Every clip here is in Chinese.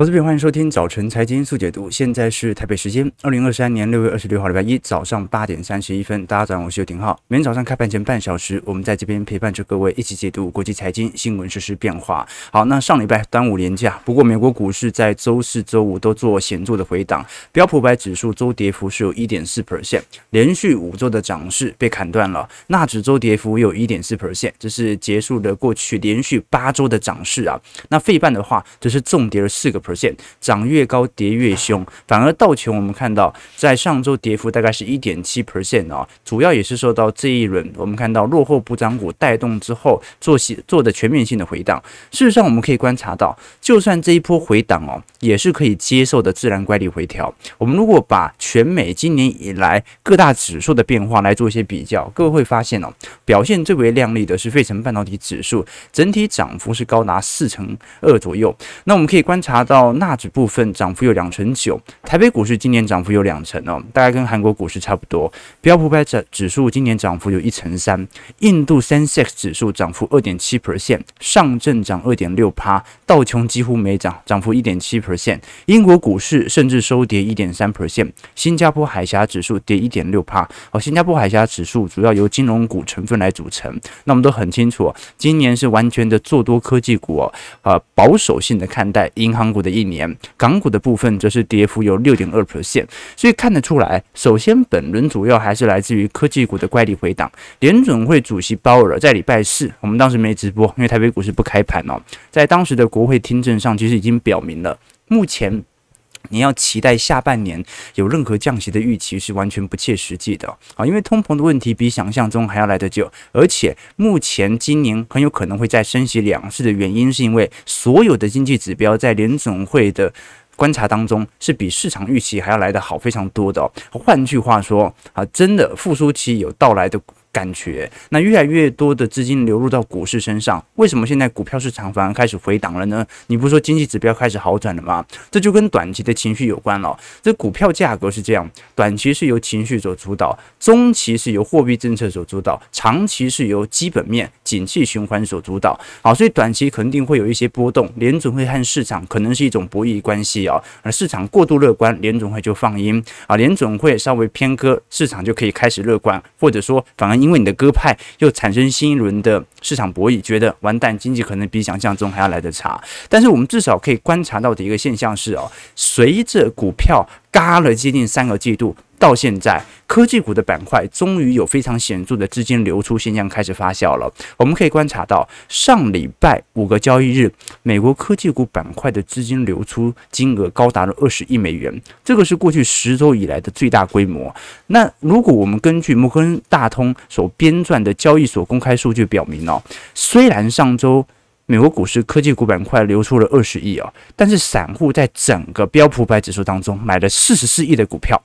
投资朋友，欢迎收听早晨财经速解读。现在是台北时间二零二三年六月二十六号礼拜一早上八点三十一分。大家早上好，我是尤廷浩。每天早上开盘前半小时，我们在这边陪伴着各位一起解读国际财经新闻、实时变化。好，那上礼拜端午连假，不过美国股市在周四周五都做显著的回档，标普百指数周跌幅是有一点四 percent，连续五周的涨势被砍断了。纳指周跌幅有一点四 percent，这是结束了过去连续八周的涨势啊。那费半的话，则是重跌了四个。Per 线涨越高跌越凶，反而道琼我们看到在上周跌幅大概是一点七 percent 啊，主要也是受到这一轮我们看到落后补涨股带动之后做些做的全面性的回档。事实上我们可以观察到，就算这一波回档哦，也是可以接受的自然乖离回调。我们如果把全美今年以来各大指数的变化来做一些比较，各位会发现哦，表现最为亮丽的是费城半导体指数，整体涨幅是高达四成二左右。那我们可以观察到。到纳指部分涨幅有两成九，台北股市今年涨幅有两成哦，大概跟韩国股市差不多。标普百指指数今年涨幅有一成三，印度 Sensex 指数涨幅二点七 percent，上证涨二点六趴，道琼几乎没涨，涨幅一点七 percent。英国股市甚至收跌一点三 percent，新加坡海峡指数跌一点六趴。哦，新加坡海峡指数主要由金融股成分来组成，那我们都很清楚，今年是完全的做多科技股哦，呃，保守性的看待银行股的。一年港股的部分则是跌幅有六点二 percent，所以看得出来，首先本轮主要还是来自于科技股的乖离回档。联准会主席鲍尔在礼拜四，我们当时没直播，因为台北股市不开盘哦，在当时的国会听证上，其实已经表明了，目前。你要期待下半年有任何降息的预期是完全不切实际的啊！因为通膨的问题比想象中还要来得久，而且目前今年很有可能会再升息两次的原因，是因为所有的经济指标在联总会的观察当中是比市场预期还要来得好非常多的。换句话说啊，真的复苏期有到来的。感觉那越来越多的资金流入到股市身上，为什么现在股票市场反而开始回档了呢？你不说经济指标开始好转了吗？这就跟短期的情绪有关了。这股票价格是这样，短期是由情绪所主导，中期是由货币政策所主导，长期是由基本面、景气循环所主导。好，所以短期肯定会有一些波动，联总会和市场可能是一种博弈关系啊。而市场过度乐观，联总会就放鹰啊；联总会稍微偏鸽，市场就可以开始乐观，或者说反而因为你的鸽派又产生新一轮的市场博弈，觉得完蛋，经济可能比想象中还要来得差。但是我们至少可以观察到的一个现象是哦，随着股票嘎了接近三个季度。到现在，科技股的板块终于有非常显著的资金流出现象开始发酵了。我们可以观察到，上礼拜五个交易日，美国科技股板块的资金流出金额高达了二十亿美元，这个是过去十周以来的最大规模。那如果我们根据摩根大通所编撰的交易所公开数据表明哦，虽然上周美国股市科技股板块流出了二十亿哦，但是散户在整个标普百指数当中买了四十四亿的股票。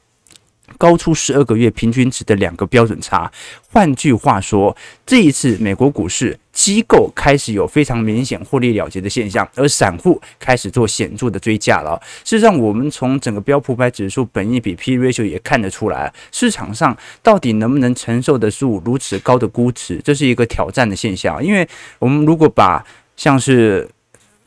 高出十二个月平均值的两个标准差。换句话说，这一次美国股市机构开始有非常明显获利了结的现象，而散户开始做显著的追价了。事实上，我们从整个标普百指数本益比 P ratio 也看得出来，市场上到底能不能承受得住如此高的估值，这是一个挑战的现象。因为我们如果把像是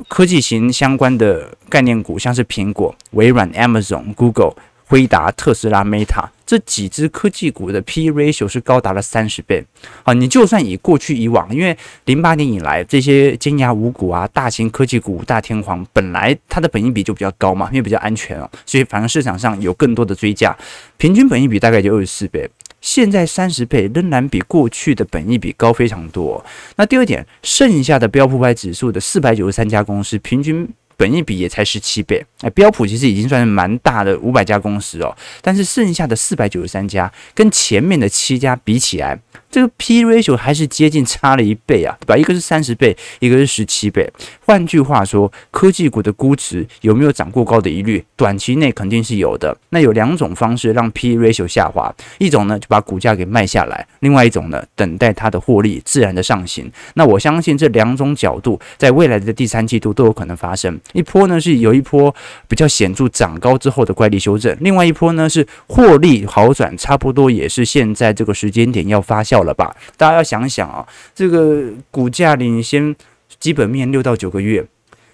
科技型相关的概念股，像是苹果、微软、Amazon、Google。辉达、特斯拉、Meta 这几只科技股的 P/E ratio 是高达了三十倍啊！你就算以过去以往，因为零八年以来这些尖牙五股啊、大型科技股五大天皇，本来它的本益比就比较高嘛，因为比较安全啊，所以反而市场上有更多的追加，平均本益比大概就二十四倍。现在三十倍仍然比过去的本益比高非常多。那第二点，剩下的标普百指数的四百九十三家公司平均。本益比也才十七倍，哎，标普其实已经算是蛮大的五百家公司哦，但是剩下的四百九十三家跟前面的七家比起来，这个 P ratio 还是接近差了一倍啊，对吧？一个是三十倍，一个是十七倍。换句话说，科技股的估值有没有涨过高的疑虑？短期内肯定是有的。那有两种方式让 P ratio 下滑，一种呢就把股价给卖下来，另外一种呢等待它的获利自然的上行。那我相信这两种角度在未来的第三季度都有可能发生。一波呢是有一波比较显著涨高之后的乖离修正，另外一波呢是获利好转，差不多也是现在这个时间点要发酵了吧？大家要想想啊，这个股价领先基本面六到九个月，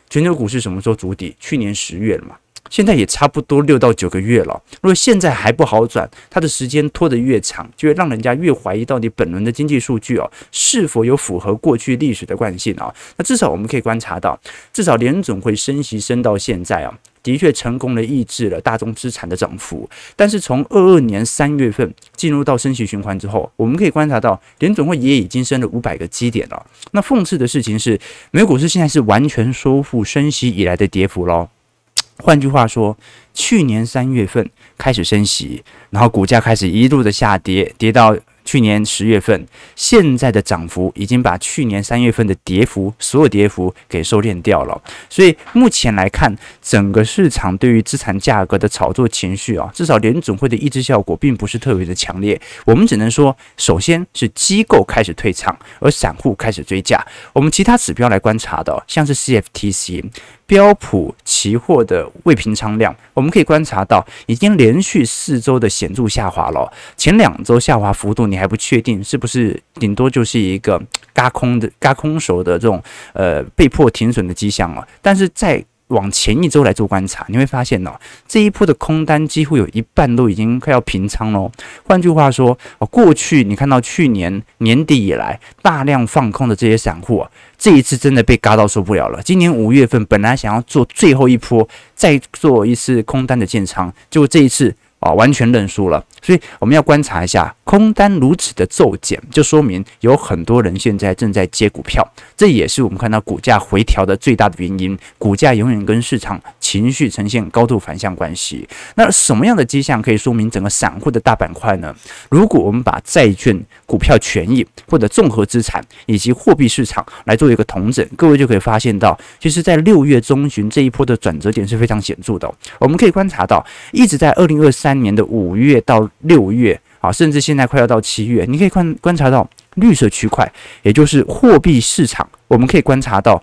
全球股市什么时候筑底？去年十月了嘛。现在也差不多六到九个月了，如果现在还不好转，它的时间拖得越长，就会让人家越怀疑到底本轮的经济数据哦是否有符合过去历史的惯性啊？那至少我们可以观察到，至少联总会升息升到现在啊，的确成功的抑制了大宗资产的涨幅。但是从二二年三月份进入到升息循环之后，我们可以观察到联总会也已经升了五百个基点了。那讽刺的事情是，美股市现在是完全收复升息以来的跌幅喽。换句话说，去年三月份开始升息，然后股价开始一路的下跌，跌到。去年十月份，现在的涨幅已经把去年三月份的跌幅，所有跌幅给收敛掉了。所以目前来看，整个市场对于资产价格的炒作情绪啊，至少联总会的抑制效果并不是特别的强烈。我们只能说，首先是机构开始退场，而散户开始追价。我们其他指标来观察的，像是 CFTC。标普期货的未平仓量，我们可以观察到，已经连续四周的显著下滑了。前两周下滑幅度，你还不确定是不是顶多就是一个嘎空的嘎空手的这种呃被迫停损的迹象啊。但是在往前一周来做观察，你会发现呢，这一波的空单几乎有一半都已经快要平仓喽。换句话说，哦，过去你看到去年年底以来大量放空的这些散户啊，这一次真的被嘎到受不了了。今年五月份本来想要做最后一波，再做一次空单的建仓，结果这一次。啊，完全认输了，所以我们要观察一下空单如此的骤减，就说明有很多人现在正在接股票，这也是我们看到股价回调的最大的原因。股价永远跟市场情绪呈现高度反向关系。那什么样的迹象可以说明整个散户的大板块呢？如果我们把债券、股票、权益或者综合资产以及货币市场来做一个统整，各位就可以发现到，其实，在六月中旬这一波的转折点是非常显著的。我们可以观察到，一直在二零二三。三年的五月到六月啊，甚至现在快要到七月，你可以观观察到绿色区块，也就是货币市场，我们可以观察到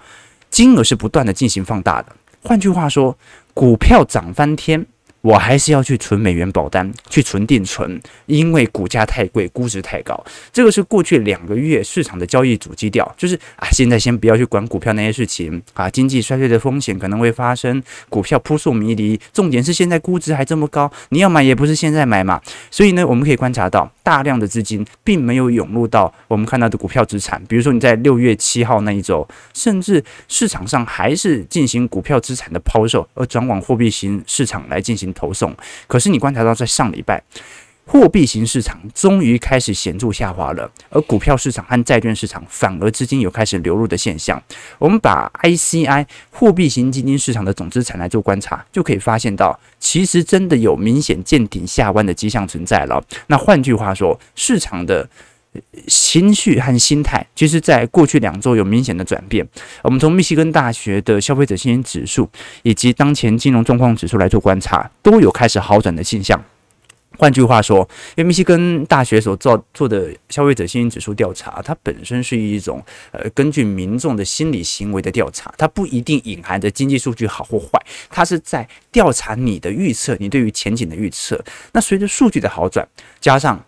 金额是不断的进行放大的。换句话说，股票涨翻天。我还是要去存美元保单，去存定存，因为股价太贵，估值太高。这个是过去两个月市场的交易主基调，就是啊，现在先不要去管股票那些事情啊，经济衰退的风险可能会发生，股票扑朔迷离。重点是现在估值还这么高，你要买也不是现在买嘛。所以呢，我们可以观察到大量的资金并没有涌入到我们看到的股票资产，比如说你在六月七号那一周，甚至市场上还是进行股票资产的抛售，而转往货币型市场来进行。投送，可是你观察到，在上礼拜，货币型市场终于开始显著下滑了，而股票市场和债券市场反而资金有开始流入的现象。我们把 ICI 货币型基金市场的总资产来做观察，就可以发现到，其实真的有明显见顶下弯的迹象存在了。那换句话说，市场的。情绪和心态，其实在过去两周有明显的转变。我们从密西根大学的消费者信心指数以及当前金融状况指数来做观察，都有开始好转的现象。换句话说，因为密西根大学所做做的消费者信心指数调查，它本身是一种呃根据民众的心理行为的调查，它不一定隐含着经济数据好或坏，它是在调查你的预测，你对于前景的预测。那随着数据的好转，加上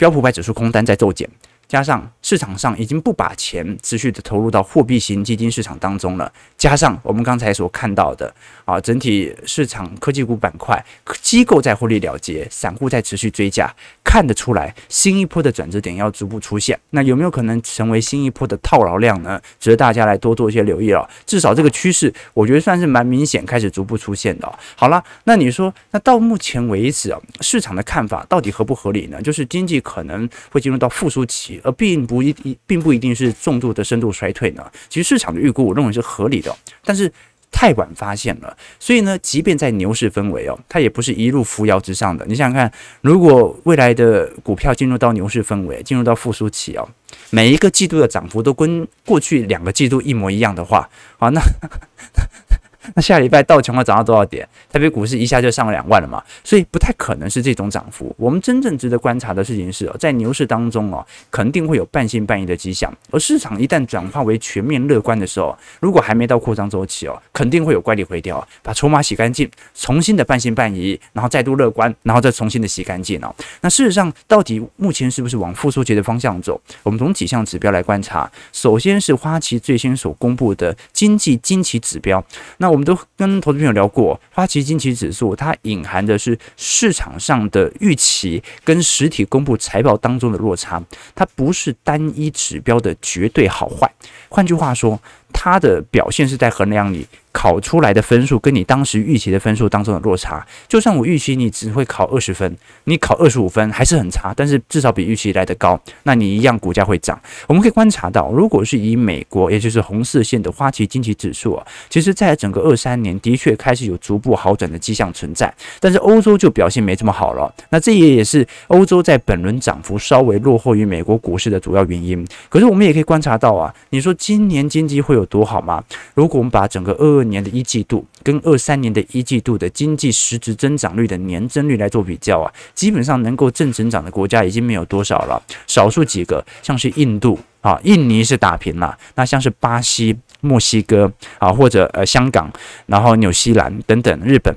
标普百指数空单在骤减。加上市场上已经不把钱持续的投入到货币型基金市场当中了，加上我们刚才所看到的啊，整体市场科技股板块机构在获利了结，散户在持续追加，看得出来新一波的转折点要逐步出现。那有没有可能成为新一波的套牢量呢？值得大家来多做一些留意了。至少这个趋势，我觉得算是蛮明显，开始逐步出现的。好了，那你说，那到目前为止啊，市场的看法到底合不合理呢？就是经济可能会进入到复苏期。而并不一定，并不一定是重度的深度衰退呢。其实市场的预估，我认为是合理的，但是太晚发现了。所以呢，即便在牛市氛围哦，它也不是一路扶摇直上的。你想想看，如果未来的股票进入到牛市氛围，进入到复苏期哦，每一个季度的涨幅都跟过去两个季度一模一样的话，好，那那下礼拜道琼要涨到多少点？台北股市一下就上了两万了嘛，所以不太可能是这种涨幅。我们真正值得观察的事情是哦，在牛市当中哦，肯定会有半信半疑的迹象。而市场一旦转化为全面乐观的时候，如果还没到扩张周期哦，肯定会有怪力回调，把筹码洗干净，重新的半信半疑，然后再度乐观，然后再重新的洗干净哦。那事实上，到底目前是不是往复苏节的方向走？我们从几项指标来观察。首先是花旗最新所公布的经济惊奇指标。那我们都跟投资朋友聊过，花旗金奇指数它隐含的是市场上的预期跟实体公布财报当中的落差，它不是单一指标的绝对好坏。换句话说，它的表现是在衡量你考出来的分数跟你当时预期的分数当中的落差。就算我预期你只会考二十分，你考二十五分还是很差，但是至少比预期来得高，那你一样股价会涨。我们可以观察到，如果是以美国，也就是红色线的花旗经济指数啊，其实在整个二三年的确开始有逐步好转的迹象存在，但是欧洲就表现没这么好了。那这也也是欧洲在本轮涨幅稍微落后于美国股市的主要原因。可是我们也可以观察到啊，你说今年经济会有有多好吗？如果我们把整个二二年的一季度跟二三年的一季度的经济实质增长率的年增率来做比较啊，基本上能够正增长的国家已经没有多少了，少数几个，像是印度啊，印尼是打平了，那像是巴西、墨西哥啊，或者呃香港，然后纽西兰等等，日本。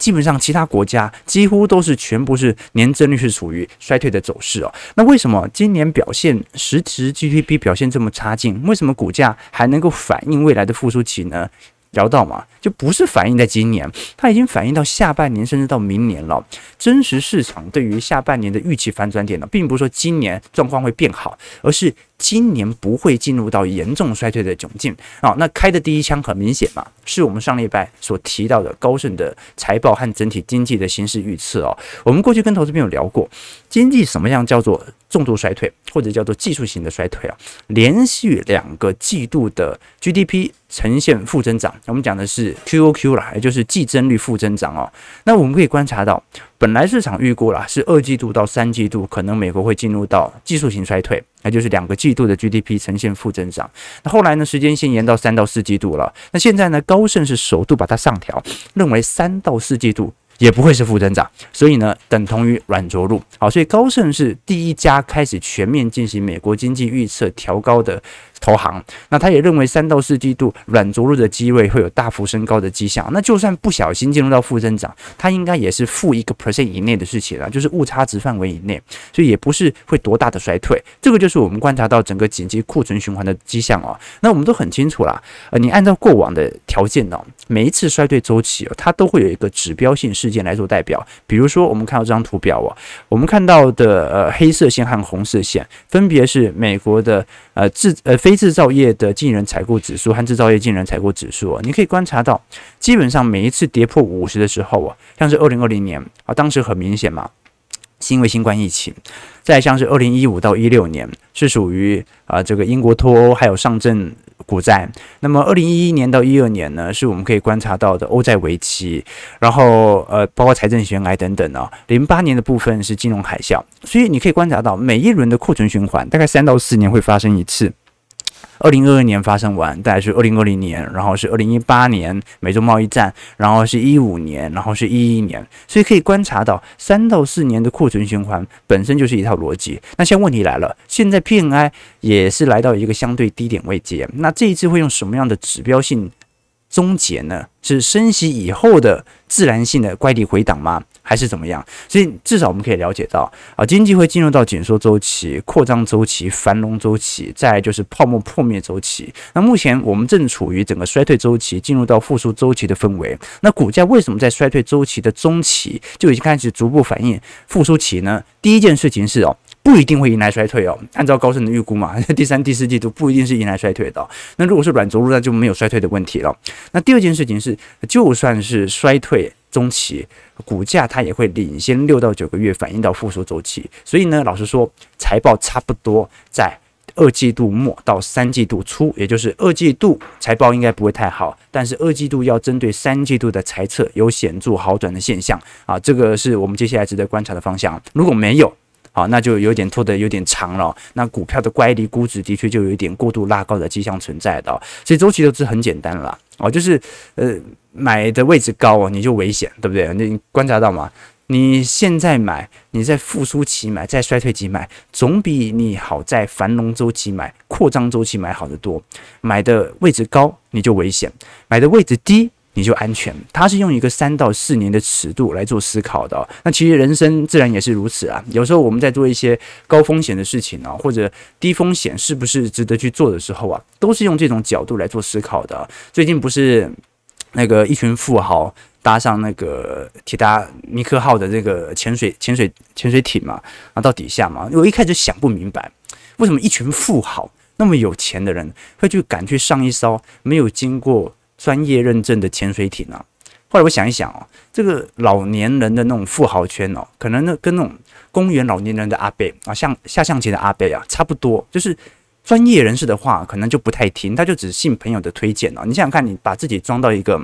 基本上，其他国家几乎都是全部是年增率是处于衰退的走势哦。那为什么今年表现实质 GDP 表现这么差劲？为什么股价还能够反映未来的复苏期呢？聊到嘛，就不是反映在今年，它已经反映到下半年，甚至到明年了。真实市场对于下半年的预期反转点呢，并不是说今年状况会变好，而是今年不会进入到严重衰退的窘境啊。那开的第一枪很明显嘛，是我们上礼拜所提到的高盛的财报和整体经济的形势预测哦。我们过去跟投资朋友聊过，经济什么样叫做重度衰退，或者叫做技术性的衰退啊？连续两个季度的 GDP 呈现负增长，我们讲的是 QOQ 啦，也就是季增率负增长哦。那我们可以观察到，本来市场预估了是二季度到三季度可能美国会进入到技术性衰退，那就是两个季度的 GDP 呈现负增长。那后来呢，时间线延到三到四季度了。那现在呢，高盛是首度把它上调，认为三到四季度。也不会是负增长，所以呢，等同于软着陆。好，所以高盛是第一家开始全面进行美国经济预测调高的投行。那他也认为三到四季度软着陆的机会会有大幅升高的迹象。那就算不小心进入到负增长，它应该也是负一个 percent 以内的事情了，就是误差值范围以内，所以也不是会多大的衰退。这个就是我们观察到整个紧急库存循环的迹象哦。那我们都很清楚啦，呃，你按照过往的条件呢，每一次衰退周期哦，它都会有一个指标性事件来做代表，比如说我们看到这张图表哦，我们看到的呃黑色线和红色线分别是美国的呃制呃非制造业的进人采购指数和制造业进人采购指数啊，你可以观察到，基本上每一次跌破五十的时候啊，像是二零二零年啊，当时很明显嘛。是因为新冠疫情，再像是二零一五到一六年是属于啊这个英国脱欧还有上证股债，那么二零一一年到一二年呢，是我们可以观察到的欧债危机，然后呃包括财政悬崖等等啊，零八年的部分是金融海啸，所以你可以观察到每一轮的库存循环大概三到四年会发生一次。二零二二年发生完，大概是二零二零年，然后是二零一八年美洲贸易战，然后是一五年，然后是一一年，所以可以观察到三到四年的库存循环本身就是一套逻辑。那现在问题来了，现在 PNI 也是来到一个相对低点位阶，那这一次会用什么样的指标性终结呢？是升息以后的自然性的乖离回档吗？还是怎么样？所以至少我们可以了解到啊，经济会进入到紧缩周期、扩张周期、繁荣周期，再就是泡沫破灭周期。那目前我们正处于整个衰退周期进入到复苏周期的氛围。那股价为什么在衰退周期的中期就已经开始逐步反映复苏期呢？第一件事情是哦，不一定会迎来衰退哦。按照高盛的预估嘛，第三、第四季度不一定是迎来衰退的。那如果是软着陆，那就没有衰退的问题了。那第二件事情是，就算是衰退。中期股价它也会领先六到九个月反映到复苏周期，所以呢，老实说，财报差不多在二季度末到三季度初，也就是二季度财报应该不会太好，但是二季度要针对三季度的财测有显著好转的现象啊，这个是我们接下来值得观察的方向。如果没有，好，那就有点拖得有点长了。那股票的乖离估值的确就有一点过度拉高的迹象存在的。所以周期投资很简单了哦，就是呃买的位置高哦，你就危险，对不对？你观察到吗？你现在买，你在复苏期买，在衰退期买，总比你好在繁荣周期买、扩张周期买好得多。买的位置高，你就危险；买的位置低。你就安全，它是用一个三到四年的尺度来做思考的。那其实人生自然也是如此啊。有时候我们在做一些高风险的事情啊，或者低风险是不是值得去做的时候啊，都是用这种角度来做思考的。最近不是那个一群富豪搭上那个铁达尼克号的这个潜水潜水潜水艇嘛，啊，到底下嘛，我一开始想不明白，为什么一群富豪那么有钱的人会去敢去上一艘没有经过。专业认证的潜水艇啊，后来我想一想哦，这个老年人的那种富豪圈哦，可能呢跟那种公园老年人的阿伯啊，像下象棋的阿伯啊差不多，就是专业人士的话可能就不太听，他就只信朋友的推荐哦。你想想看，你把自己装到一个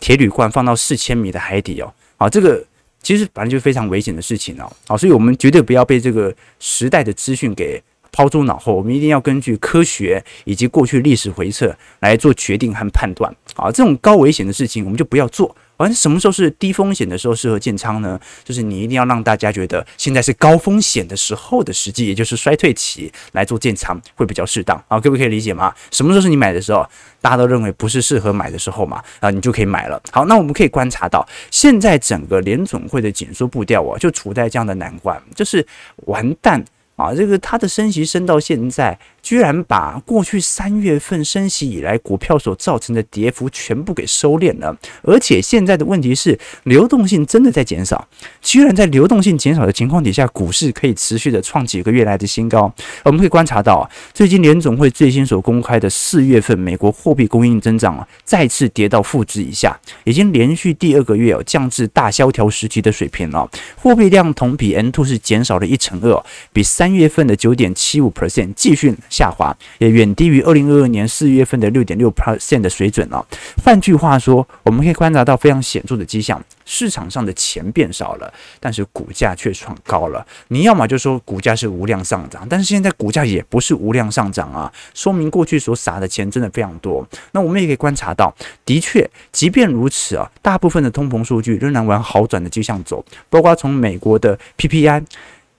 铁铝罐，放到四千米的海底哦，啊，这个其实本来就非常危险的事情哦，啊，所以我们绝对不要被这个时代的资讯给。抛诸脑后，我们一定要根据科学以及过去历史回测来做决定和判断。啊，这种高危险的事情我们就不要做。而什么时候是低风险的时候适合建仓呢？就是你一定要让大家觉得现在是高风险的时候的时机，也就是衰退期来做建仓会比较适当。啊，可不可以理解吗？什么时候是你买的时候？大家都认为不是适合买的时候嘛？啊，你就可以买了。好，那我们可以观察到，现在整个联总会的紧缩步调啊，就处在这样的难关，就是完蛋。啊，这个他的升息升到现在，居然把过去三月份升息以来股票所造成的跌幅全部给收敛了，而且现在的问题是流动性真的在减少，居然在流动性减少的情况底下，股市可以持续的创几个月来的新高。我们可以观察到，最近联总会最新所公开的四月份美国货币供应增长啊，再次跌到负值以下，已经连续第二个月哦降至大萧条时期的水平了。货币量同比 M2 是减少了一成二，比三月份的九点七五 percent 继续下滑，也远低于二零二二年四月份的六点六 percent 的水准了。换句话说，我们可以观察到非常显著的迹象：市场上的钱变少了，但是股价却创高了。你要么就说股价是无量上涨，但是现在股价也不是无量上涨啊，说明过去所撒的钱真的非常多。那我们也可以观察到，的确，即便如此啊，大部分的通膨数据仍然往好转的迹象走，包括从美国的 PPI。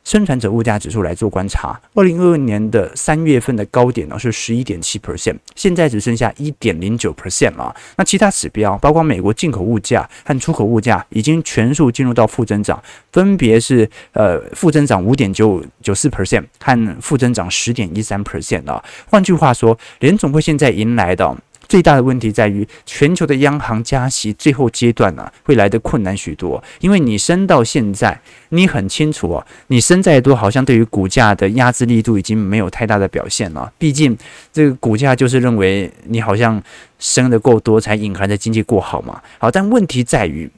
生产者物价指数来做观察，二零二二年的三月份的高点呢是十一点七 percent，现在只剩下一点零九 percent 了。那其他指标，包括美国进口物价和出口物价，已经全数进入到负增长，分别是呃负增长五点九九四 percent 和负增长十点一三 percent 了。换句话说，联总会现在迎来的。最大的问题在于，全球的央行加息最后阶段呢、会来得困难许多。因为你升到现在，你很清楚哦，你升再多，好像对于股价的压制力度已经没有太大的表现了。毕竟这个股价就是认为你好像升得够多，才隐含着经济过好嘛。好，但问题在于。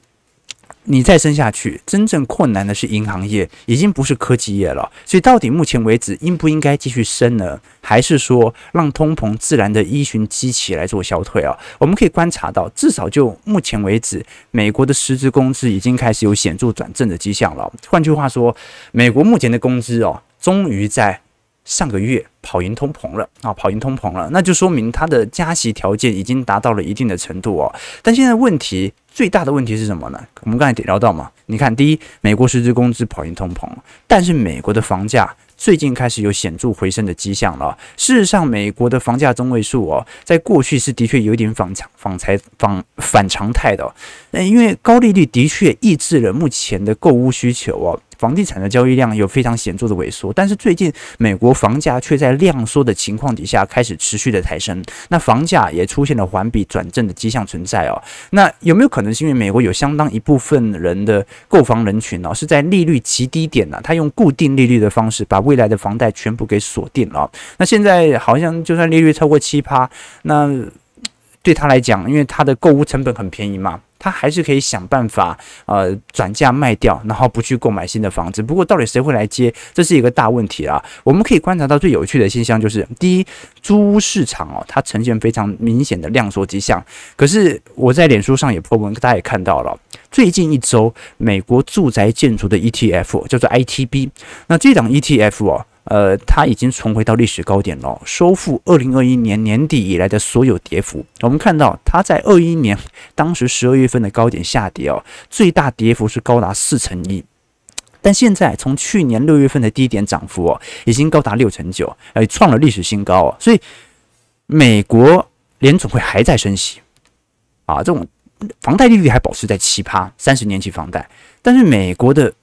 你再升下去，真正困难的是银行业，已经不是科技业了。所以，到底目前为止应不应该继续升呢？还是说让通膨自然的依循基期来做消退啊？我们可以观察到，至少就目前为止，美国的实质工资已经开始有显著转正的迹象了。换句话说，美国目前的工资哦，终于在上个月跑赢通膨了啊，跑赢通膨了，那就说明它的加息条件已经达到了一定的程度哦。但现在问题。最大的问题是什么呢？我们刚才聊到嘛，你看，第一，美国实质工资跑赢通膨，但是美国的房价最近开始有显著回升的迹象了。事实上，美国的房价中位数哦，在过去是的确有点反常、反才、反反常态的，那，因为高利率的确抑制了目前的购屋需求哦。房地产的交易量有非常显著的萎缩，但是最近美国房价却在量缩的情况底下开始持续的抬升，那房价也出现了环比转正的迹象存在哦。那有没有可能是因为美国有相当一部分人的购房人群呢、是在利率极低点呢、他用固定利率的方式把未来的房贷全部给锁定了。那现在好像就算利率超过七趴，那对他来讲，因为他的购屋成本很便宜嘛。他还是可以想办法，呃，转价卖掉，然后不去购买新的房子。不过，到底谁会来接，这是一个大问题啊。我们可以观察到最有趣的现象就是，第一，租屋市场哦，它呈现非常明显的量缩迹象。可是我在脸书上也破文，大家也看到了，最近一周美国住宅建筑的 ETF 叫做 ITB，那这档 ETF 哦。呃，它已经重回到历史高点了，收复二零二一年年底以来的所有跌幅。我们看到它在二一年当时十二月份的高点下跌哦，最大跌幅是高达四成一，但现在从去年六月份的低点涨幅哦，已经高达六成九，呃，创了历史新高哦。所以美国联总会还在升息啊，这种房贷利率还保持在奇葩，三十年期房贷，但是美国的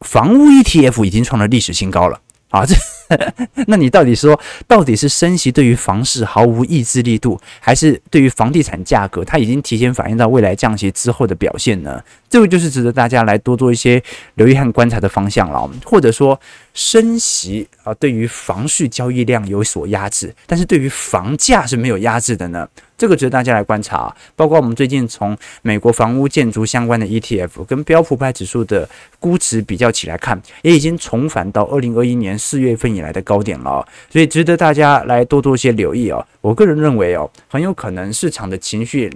房屋 ETF 已经创了历史新高了。啊，这 那你到底说，到底是升息对于房市毫无抑制力度，还是对于房地产价格它已经提前反映到未来降息之后的表现呢？这个就是值得大家来多做一些留意和观察的方向了。或者说，升息啊，对于房市交易量有所压制，但是对于房价是没有压制的呢？这个值得大家来观察啊，包括我们最近从美国房屋建筑相关的 ETF 跟标普五百指数的估值比较起来看，也已经重返到二零二一年四月份以来的高点了，所以值得大家来多多一些留意哦。我个人认为哦，很有可能市场的情绪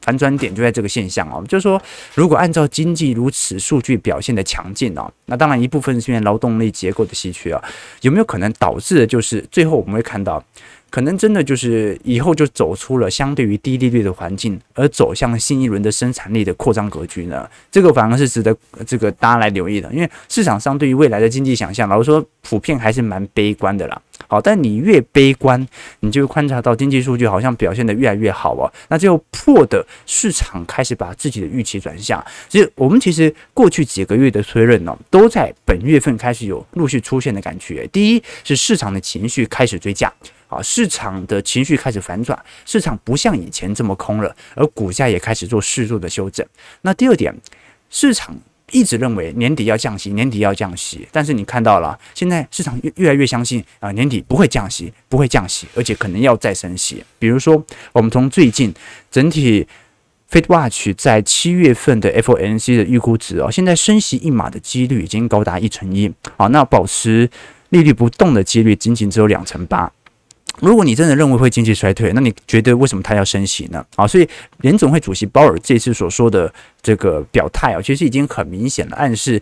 反转点就在这个现象哦，就是说，如果按照经济如此数据表现的强劲哦，那当然一部分是因为劳动力结构的稀缺啊，有没有可能导致的就是最后我们会看到？可能真的就是以后就走出了相对于低利率的环境，而走向新一轮的生产力的扩张格局呢？这个反而是值得这个大家来留意的，因为市场上对于未来的经济想象，老实说普遍还是蛮悲观的啦。好，但你越悲观，你就会观察到经济数据好像表现得越来越好哦。那就破的市场开始把自己的预期转向。所以我们其实过去几个月的推论呢，都在本月份开始有陆续出现的感觉。第一是市场的情绪开始追价。啊，市场的情绪开始反转，市场不像以前这么空了，而股价也开始做适度的修正。那第二点，市场一直认为年底要降息，年底要降息，但是你看到了，现在市场越越来越相信啊，年底不会降息，不会降息，而且可能要再升息。比如说，我们从最近整体 FedWatch 在七月份的 FOMC 的预估值哦，现在升息一码的几率已经高达一成一，好，那保持利率不动的几率仅仅只有两成八。如果你真的认为会经济衰退，那你觉得为什么他要升息呢？啊，所以联总会主席鲍尔这次所说的这个表态啊，其实已经很明显了，暗示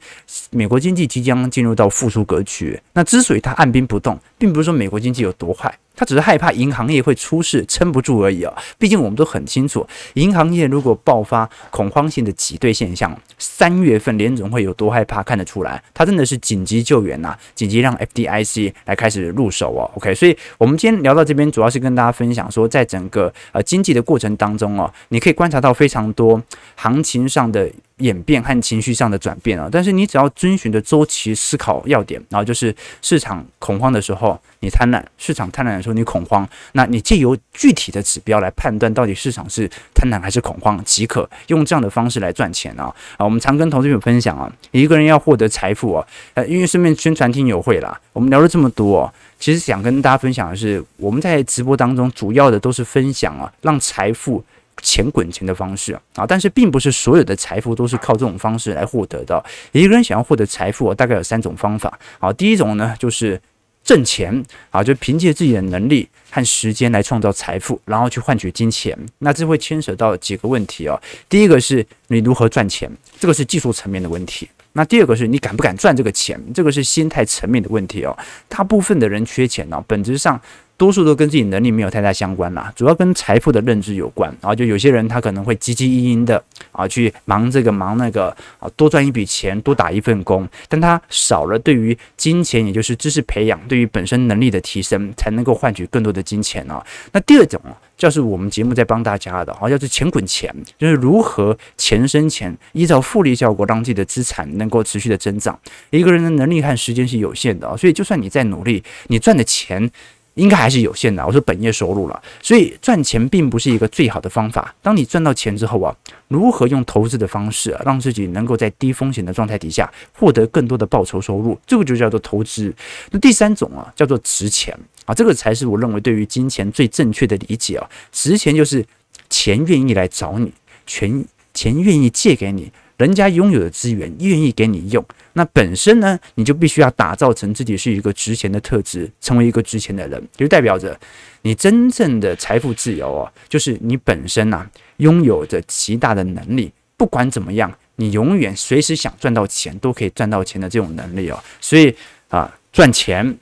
美国经济即将进入到复苏格局。那之所以他按兵不动，并不是说美国经济有多坏。他只是害怕银行业会出事，撑不住而已啊！毕竟我们都很清楚，银行业如果爆发恐慌性的挤兑现象，三月份联总会有多害怕，看得出来。他真的是紧急救援呐、紧急让 FDIC 来开始入手哦。OK，所以我们今天聊到这边，主要是跟大家分享说，在整个呃经济的过程当中哦，你可以观察到非常多行情上的。演变和情绪上的转变啊，但是你只要遵循着周期思考要点，然后就是市场恐慌的时候你贪婪，市场贪婪的时候你恐慌，那你借由具体的指标来判断到底市场是贪婪还是恐慌即可，用这样的方式来赚钱啊啊！我们常跟投资朋友分享啊，一个人要获得财富啊，呃，因为顺便宣传听友会啦，我们聊了这么多，其实想跟大家分享的是，我们在直播当中主要的都是分享啊，让财富。钱滚钱的方式啊，但是并不是所有的财富都是靠这种方式来获得的。一个人想要获得财富，大概有三种方法。好，第一种呢就是挣钱啊，就凭借自己的能力和时间来创造财富，然后去换取金钱。那这会牵扯到几个问题哦。第一个是你如何赚钱，这个是技术层面的问题。那第二个是你敢不敢赚这个钱，这个是心态层面的问题哦。大部分的人缺钱呢，本质上。多数都跟自己能力没有太大相关啦，主要跟财富的认知有关。啊，就有些人他可能会汲汲营营的啊，去忙这个忙那个啊，多赚一笔钱，多打一份工，但他少了对于金钱，也就是知识培养，对于本身能力的提升，才能够换取更多的金钱啊。那第二种，就是我们节目在帮大家的，啊，叫做钱滚钱，就是如何钱生钱，依照复利效果让自己的资产能够持续的增长。一个人的能力和时间是有限的啊，所以就算你再努力，你赚的钱。应该还是有限的，我说本业收入了，所以赚钱并不是一个最好的方法。当你赚到钱之后啊，如何用投资的方式啊，让自己能够在低风险的状态底下获得更多的报酬收入，这个就叫做投资。那第三种啊，叫做值钱啊，这个才是我认为对于金钱最正确的理解啊。值钱就是钱愿意来找你，钱钱愿意借给你。人家拥有的资源愿意给你用，那本身呢，你就必须要打造成自己是一个值钱的特质，成为一个值钱的人，就代表着你真正的财富自由哦，就是你本身呐、啊、拥有着极大的能力，不管怎么样，你永远随时想赚到钱都可以赚到钱的这种能力哦。所以啊，赚钱、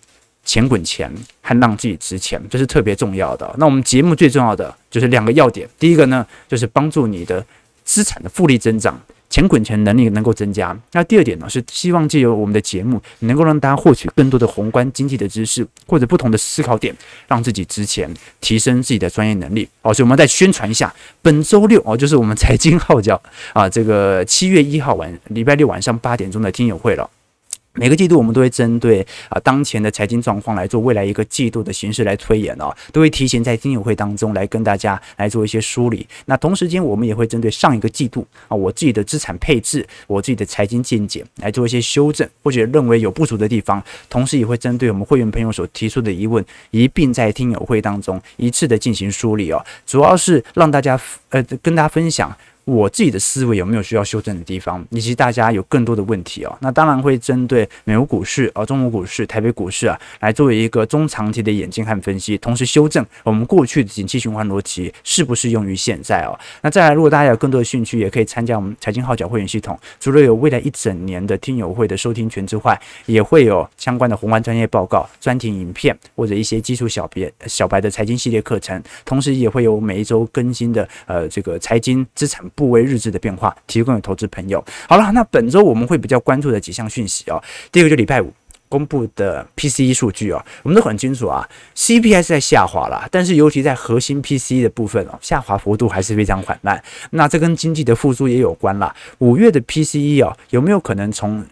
钱滚钱，还让自己值钱，这是特别重要的。那我们节目最重要的就是两个要点，第一个呢，就是帮助你的资产的复利增长。钱滚钱能力能够增加。那第二点呢，是希望借由我们的节目，能够让大家获取更多的宏观经济的知识，或者不同的思考点，让自己值钱，提升自己的专业能力。好，所以我们再宣传一下，本周六哦，就是我们财经号角啊，这个七月一号晚，礼拜六晚上八点钟的听友会了。每个季度我们都会针对啊当前的财经状况来做未来一个季度的形势来推演哦，都会提前在听友会当中来跟大家来做一些梳理。那同时间我们也会针对上一个季度啊我自己的资产配置、我自己的财经见解来做一些修正，或者认为有不足的地方，同时也会针对我们会员朋友所提出的疑问一并在听友会当中一次的进行梳理哦，主要是让大家呃跟大家分享。我自己的思维有没有需要修正的地方，以及大家有更多的问题哦，那当然会针对美国股市啊、中国股市、台北股市啊，来作为一个中长期的眼睛和分析，同时修正我们过去的景气循环逻辑适不适用于现在哦。那再来，如果大家有更多的兴趣，也可以参加我们财经号角会员系统，除了有未来一整年的听友会的收听权之外，也会有相关的宏观专业报告、专题影片或者一些基础小别小白的财经系列课程，同时也会有每一周更新的呃这个财经资产。部位日志的变化，提供给投资朋友。好了，那本周我们会比较关注的几项讯息哦。第一个就礼拜五公布的 PCE 数据哦，我们都很清楚啊，CPI 是在下滑了，但是尤其在核心 PCE 的部分哦，下滑幅度还是非常缓慢。那这跟经济的复苏也有关啦。五月的 PCE 哦，有没有可能从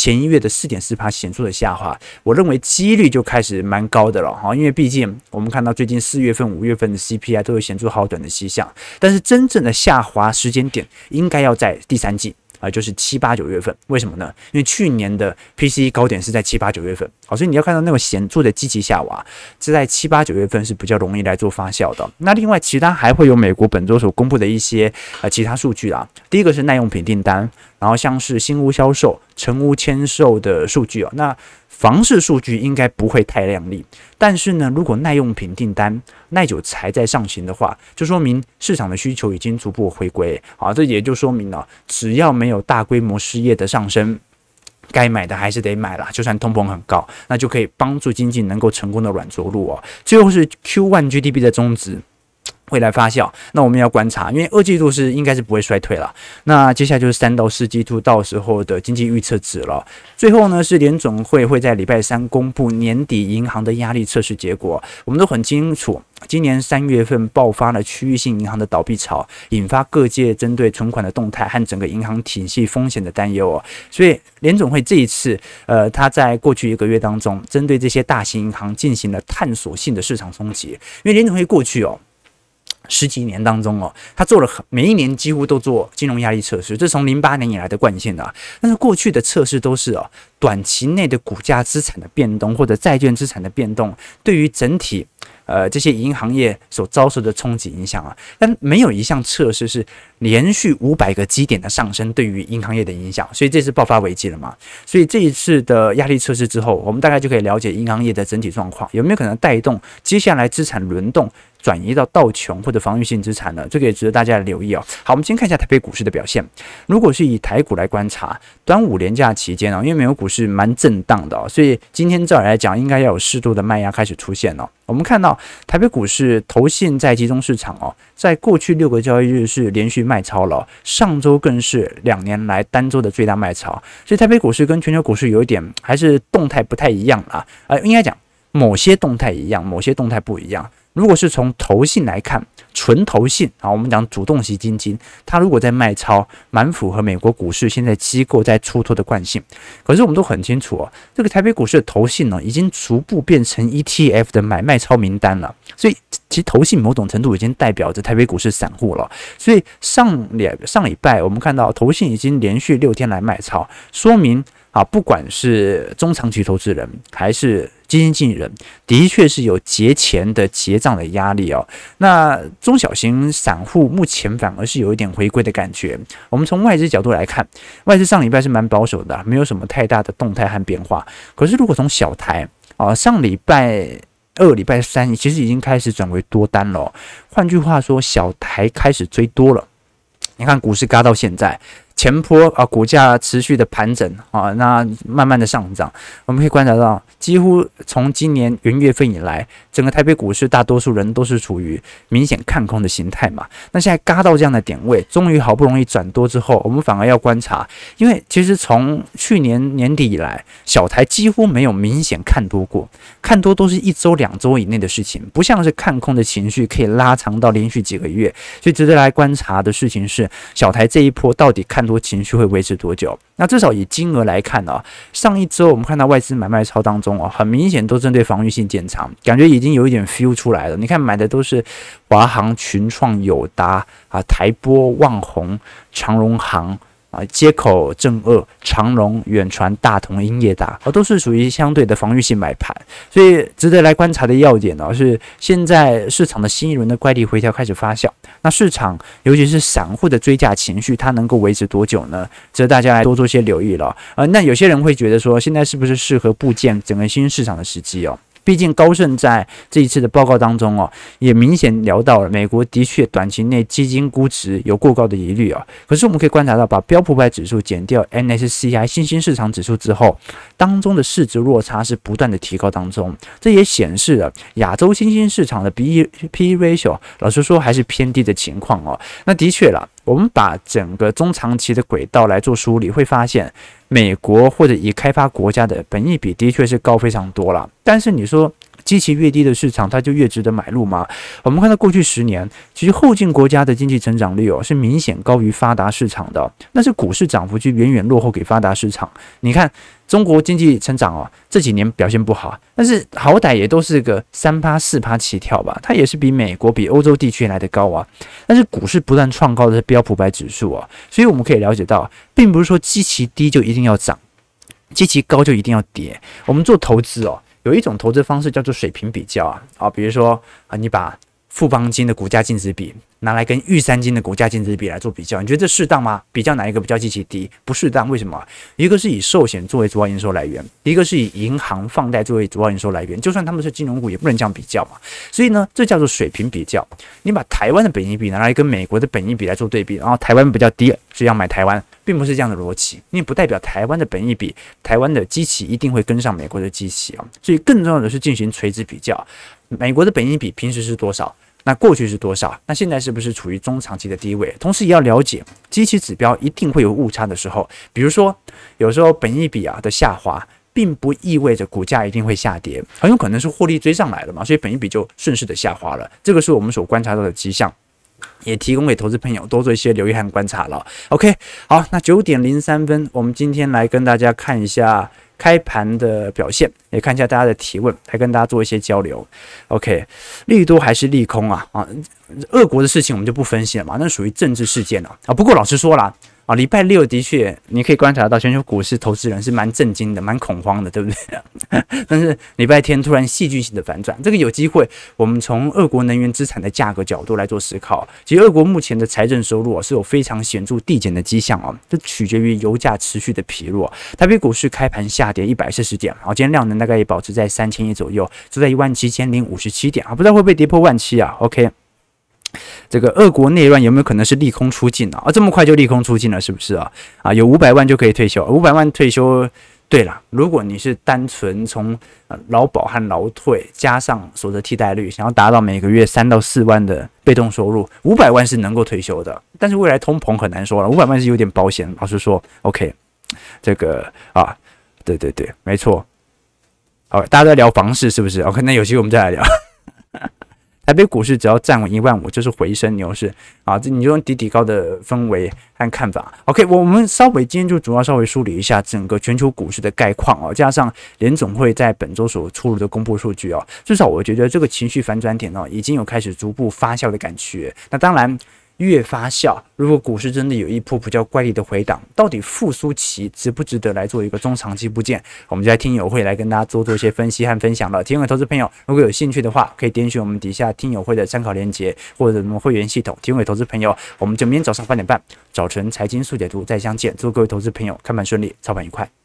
前一月的四点四趴显著的下滑，我认为几率就开始蛮高的了哈，因为毕竟我们看到最近四月份、五月份的 CPI 都有显著好转的迹象，但是真正的下滑时间点应该要在第三季。啊，就是七八九月份，为什么呢？因为去年的 PC 高点是在七八九月份，好，所以你要看到那个显著的积极下滑，是在七八九月份是比较容易来做发酵的。那另外，其他还会有美国本周所公布的一些呃其他数据啊。第一个是耐用品订单，然后像是新屋销售、成屋签售的数据啊。那房市数据应该不会太亮丽，但是呢，如果耐用品订单耐久财在上行的话，就说明市场的需求已经逐步回归。好，这也就说明了，只要没有大规模失业的上升，该买的还是得买了。就算通膨很高，那就可以帮助经济能够成功的软着陆哦。最后是 Q1 GDP 的终值。会来发酵，那我们要观察，因为二季度是应该是不会衰退了。那接下来就是三到四季度到时候的经济预测值了。最后呢，是联总会会在礼拜三公布年底银行的压力测试结果。我们都很清楚，今年三月份爆发了区域性银行的倒闭潮，引发各界针对存款的动态和整个银行体系风险的担忧哦。所以联总会这一次，呃，他在过去一个月当中，针对这些大型银行进行了探索性的市场冲击。因为联总会过去哦。十几年当中哦，他做了很每一年几乎都做金融压力测试，这从零八年以来的惯性的啊。但是过去的测试都是哦，短期内的股价资产的变动或者债券资产的变动，对于整体。呃，这些银行业所遭受的冲击影响啊，但没有一项测试是连续五百个基点的上升对于银行业的影响，所以这次爆发危机了嘛？所以这一次的压力测试之后，我们大概就可以了解银行业的整体状况，有没有可能带动接下来资产轮动转移到道琼或者防御性资产呢？这个也值得大家留意哦。好，我们先看一下台北股市的表现。如果是以台股来观察，端午连假期间啊，因为美国股市蛮震荡的哦，所以今天照理来讲，应该要有适度的卖压开始出现了。我们看到台北股市投信在集中市场哦，在过去六个交易日是连续卖超了，上周更是两年来单周的最大卖超，所以台北股市跟全球股市有一点还是动态不太一样啊，呃，应该讲某些动态一样，某些动态不一样。如果是从投信来看，纯投信啊，我们讲主动型基金，它如果在卖超，蛮符合美国股市现在机构在出脱的惯性。可是我们都很清楚哦，这个台北股市的投信呢，已经逐步变成 ETF 的买卖超名单了。所以其实投信某种程度已经代表着台北股市散户了。所以上两上礼拜我们看到投信已经连续六天来卖超，说明啊，不管是中长期投资人还是基金经理人的确是有节钱的结账的压力哦。那中小型散户目前反而是有一点回归的感觉。我们从外资角度来看，外资上礼拜是蛮保守的，没有什么太大的动态和变化。可是如果从小台啊，上礼拜二、礼拜三其实已经开始转为多单了。换句话说，小台开始追多了。你看股市嘎到现在。前波啊，股价持续的盘整啊，那慢慢的上涨，我们可以观察到，几乎从今年元月份以来，整个台北股市大多数人都是处于明显看空的形态嘛。那现在嘎到这样的点位，终于好不容易转多之后，我们反而要观察，因为其实从去年年底以来，小台几乎没有明显看多过，看多都是一周两周以内的事情，不像是看空的情绪可以拉长到连续几个月。所以值得来观察的事情是，小台这一波到底看多情绪会维持多久？那至少以金额来看啊，上一周我们看到外资买卖超当中啊，很明显都针对防御性建仓，感觉已经有一点 feel 出来了。你看买的都是华航、群创、友达啊、台玻、旺宏、长荣航。啊，接口正二、长荣、远传、大同、英业达，啊，都是属于相对的防御性买盘，所以值得来观察的要点呢，是现在市场的新一轮的乖离回调开始发酵，那市场尤其是散户的追价情绪，它能够维持多久呢？值得大家来多做些留意了。呃，那有些人会觉得说，现在是不是适合布建整个新市场的时机哦？毕竟高盛在这一次的报告当中哦，也明显聊到了美国的确短期内基金估值有过高的疑虑啊。可是我们可以观察到，把标普百指数减掉 MSCI 新兴市场指数之后，当中的市值落差是不断的提高当中，这也显示了亚洲新兴市场的 PE PE ratio 老实说还是偏低的情况哦。那的确了，我们把整个中长期的轨道来做梳理，会发现。美国或者已开发国家的本益比的确是高非常多了，但是你说基期越低的市场，它就越值得买入吗？我们看到过去十年，其实后进国家的经济成长率哦是明显高于发达市场的，但是股市涨幅就远远落后给发达市场。你看。中国经济成长哦，这几年表现不好，但是好歹也都是个三趴四趴起跳吧，它也是比美国、比欧洲地区来的高啊。但是股市不断创高的是标普白指数啊，所以我们可以了解到，并不是说基期低就一定要涨，基期高就一定要跌。我们做投资哦，有一种投资方式叫做水平比较啊，啊，比如说啊，你把富邦金的股价净值比。拿来跟玉三金的股价净值比来做比较，你觉得这适当吗？比较哪一个比较基期低？不适当，为什么？一个是以寿险作为主要营收来源，一个是以银行放贷作为主要营收来源。就算他们是金融股，也不能这样比较嘛。所以呢，这叫做水平比较。你把台湾的本益比拿来跟美国的本益比来做对比，然后台湾比较低，所以要买台湾，并不是这样的逻辑。你不代表台湾的本益比、台湾的机器一定会跟上美国的机器啊。所以更重要的是进行垂直比较，美国的本益比平时是多少？那过去是多少？那现在是不是处于中长期的低位？同时也要了解，机器指标一定会有误差的时候。比如说，有时候本益比啊的下滑，并不意味着股价一定会下跌，很有可能是获利追上来了嘛，所以本益比就顺势的下滑了。这个是我们所观察到的迹象，也提供给投资朋友多做一些留意和观察了。OK，好，那九点零三分，我们今天来跟大家看一下。开盘的表现，也看一下大家的提问，来跟大家做一些交流。OK，利多还是利空啊？啊，俄国的事情我们就不分析了嘛，那属于政治事件了啊。不过老实说啦。啊，礼拜六的确，你可以观察到全球股市投资人是蛮震惊的，蛮恐慌的，对不对？但是礼拜天突然戏剧性的反转，这个有机会，我们从俄国能源资产的价格角度来做思考。其实，俄国目前的财政收入啊是有非常显著递减的迹象啊，这取决于油价持续的疲弱。台北股市开盘下跌一百四十点，好，今天量能大概也保持在三千亿左右，就在一万七千零五十七点啊，不知道会不会跌破万七啊？OK。这个俄国内乱有没有可能是利空出尽啊？啊，这么快就利空出尽了，是不是啊？啊，有五百万就可以退休，五百万退休。对了，如果你是单纯从劳保和劳退加上所得替代率，想要达到每个月三到四万的被动收入，五百万是能够退休的。但是未来通膨很难说了，五百万是有点保险。老实说，OK，这个啊，对对对，没错。好，大家在聊房市是不是？OK，那有机会我们再来聊。台北股市只要站稳一万五，就是回升牛市啊！这你就用底底高的氛围和看法。OK，我们稍微今天就主要稍微梳理一下整个全球股市的概况哦，加上联总会在本周所出炉的公布数据哦，至少我觉得这个情绪反转点呢，已经有开始逐步发酵的感觉。那当然。越发酵，如果股市真的有一波比较怪异的回档，到底复苏期值不值得来做一个中长期部件？我们就在听友会来跟大家做做一些分析和分享了。听友投资朋友，如果有兴趣的话，可以点选我们底下听友会的参考链接，或者我们会员系统。听友投资朋友，我们就明天早上八点半早晨财经速解读再相见。祝各位投资朋友开盘顺利，操盘愉快。